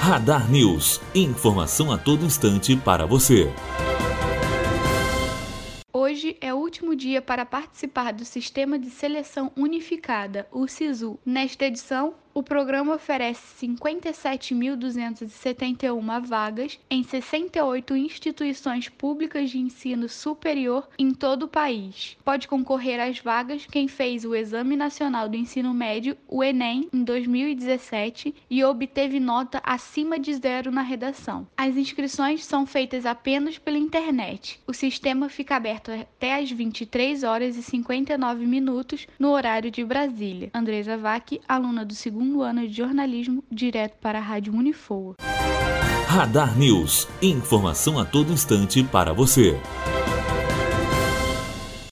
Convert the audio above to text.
Radar News. Informação a todo instante para você. Hoje é o último dia para participar do Sistema de Seleção Unificada, o SISU. Nesta edição, o programa oferece 57.271 vagas em 68 instituições públicas de ensino superior em todo o país. Pode concorrer às vagas quem fez o Exame Nacional do Ensino Médio, o Enem, em 2017 e obteve nota acima de zero na redação. As inscrições são feitas apenas pela internet. O sistema fica aberto até às 23 horas e 59 minutos no horário de Brasília. Andresa Vac, aluna do segundo segundo ano de jornalismo, direto para a Rádio Unifoa. Radar News. Informação a todo instante para você.